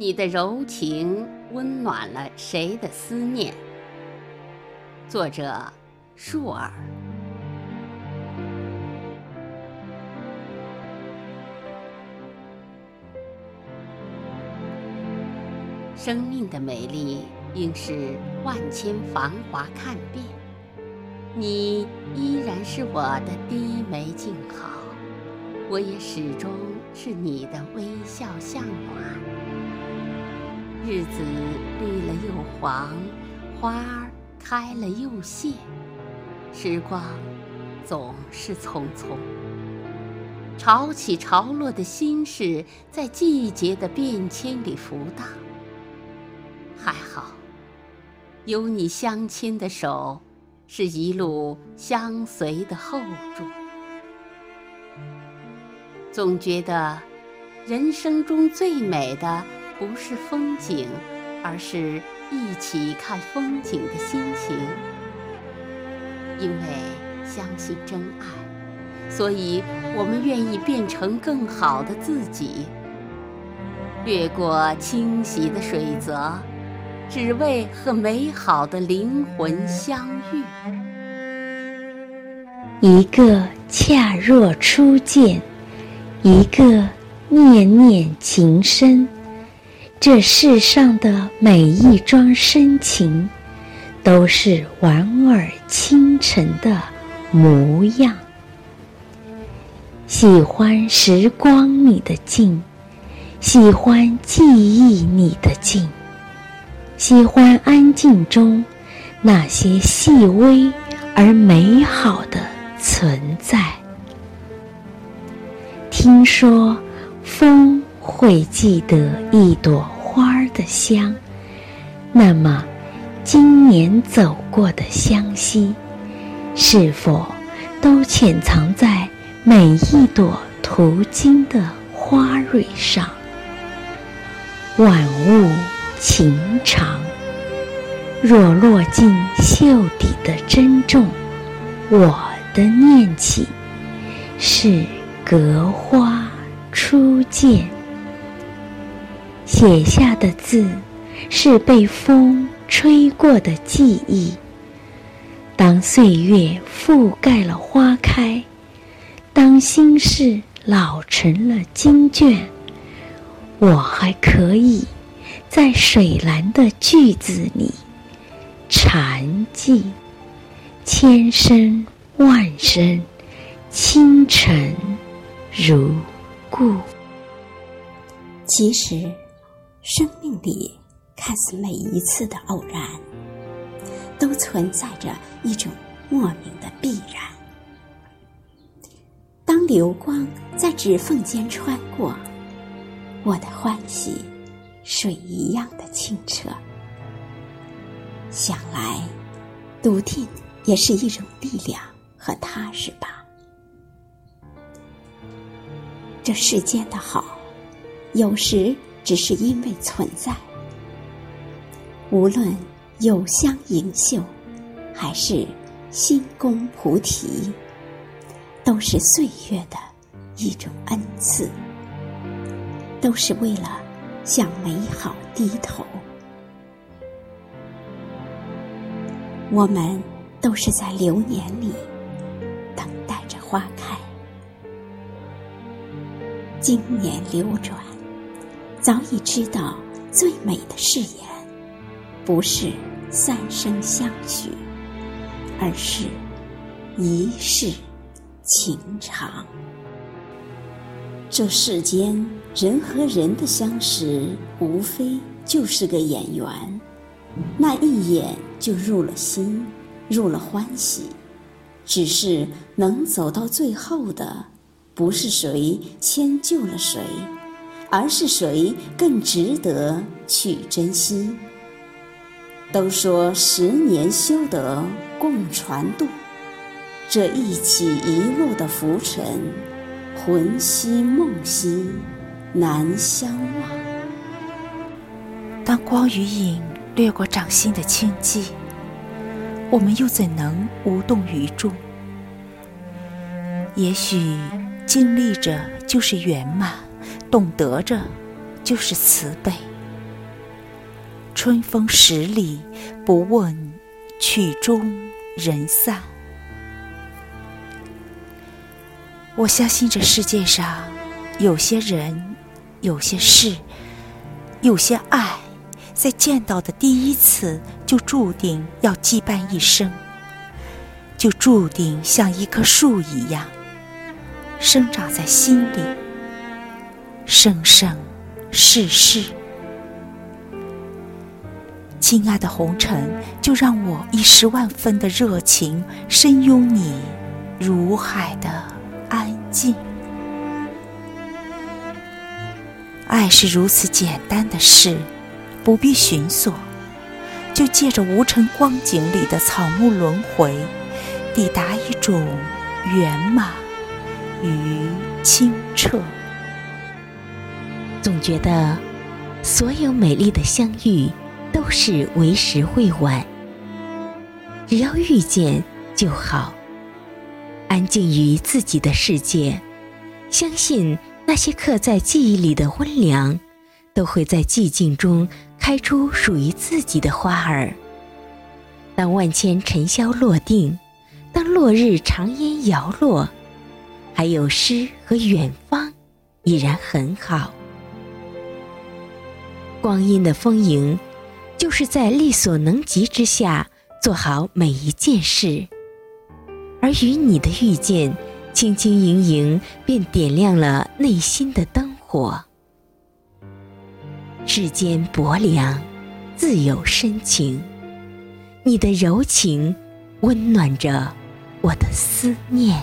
你的柔情温暖了谁的思念？作者：树儿。生命的美丽，应是万千繁华看遍。你依然是我的低眉静好，我也始终是你的微笑向暖。日子绿了又黄，花儿开了又谢，时光总是匆匆。潮起潮落的心事，在季节的变迁里浮荡。还好，有你相牵的手，是一路相随的厚重。总觉得，人生中最美的不是风景，而是一起看风景的心情。因为相信真爱，所以我们愿意变成更好的自己，越过清洗的水泽。只为和美好的灵魂相遇。一个恰若初见，一个念念情深。这世上的每一桩深情，都是莞尔倾城的模样。喜欢时光里的静，喜欢记忆里的静。喜欢安静中那些细微而美好的存在。听说风会记得一朵花的香，那么今年走过的湘西，是否都潜藏在每一朵途经的花蕊上？万物。情长，若落进袖底的珍重，我的念起是隔花初见。写下的字是被风吹过的记忆。当岁月覆盖了花开，当心事老成了经卷，我还可以。在水蓝的句子里，禅寂，千声万声，清晨如故。其实，生命里看似每一次的偶然，都存在着一种莫名的必然。当流光在指缝间穿过，我的欢喜。水一样的清澈，想来，笃定也是一种力量和踏实吧。这世间的好，有时只是因为存在。无论有香盈袖，还是心宫菩提，都是岁月的一种恩赐，都是为了。向美好低头，我们都是在流年里等待着花开。经年流转，早已知道最美的誓言，不是三生相许，而是一世情长。这世间人和人的相识，无非就是个眼缘，那一眼就入了心，入了欢喜。只是能走到最后的，不是谁迁就了谁，而是谁更值得去珍惜。都说十年修得共船渡，这一起一路的浮沉。魂兮梦兮，难相忘。当光与影掠过掌心的轻寂，我们又怎能无动于衷？也许经历着就是圆满，懂得着就是慈悲。春风十里，不问曲终人散。我相信这世界上有些人、有些事、有些爱，在见到的第一次就注定要羁绊一生，就注定像一棵树一样生长在心里，生生世世。亲爱的红尘，就让我以十万分的热情深拥你，如海的安静。爱是如此简单的事，不必寻索，就借着无尘光景里的草木轮回，抵达一种圆满与清澈。总觉得，所有美丽的相遇。都是为时未晚，只要遇见就好。安静于自己的世界，相信那些刻在记忆里的温凉，都会在寂静中开出属于自己的花儿。当万千尘嚣落定，当落日长烟摇落，还有诗和远方，已然很好。光阴的丰盈。就是在力所能及之下做好每一件事，而与你的遇见，轻轻盈盈便点亮了内心的灯火。世间薄凉，自有深情，你的柔情温暖着我的思念。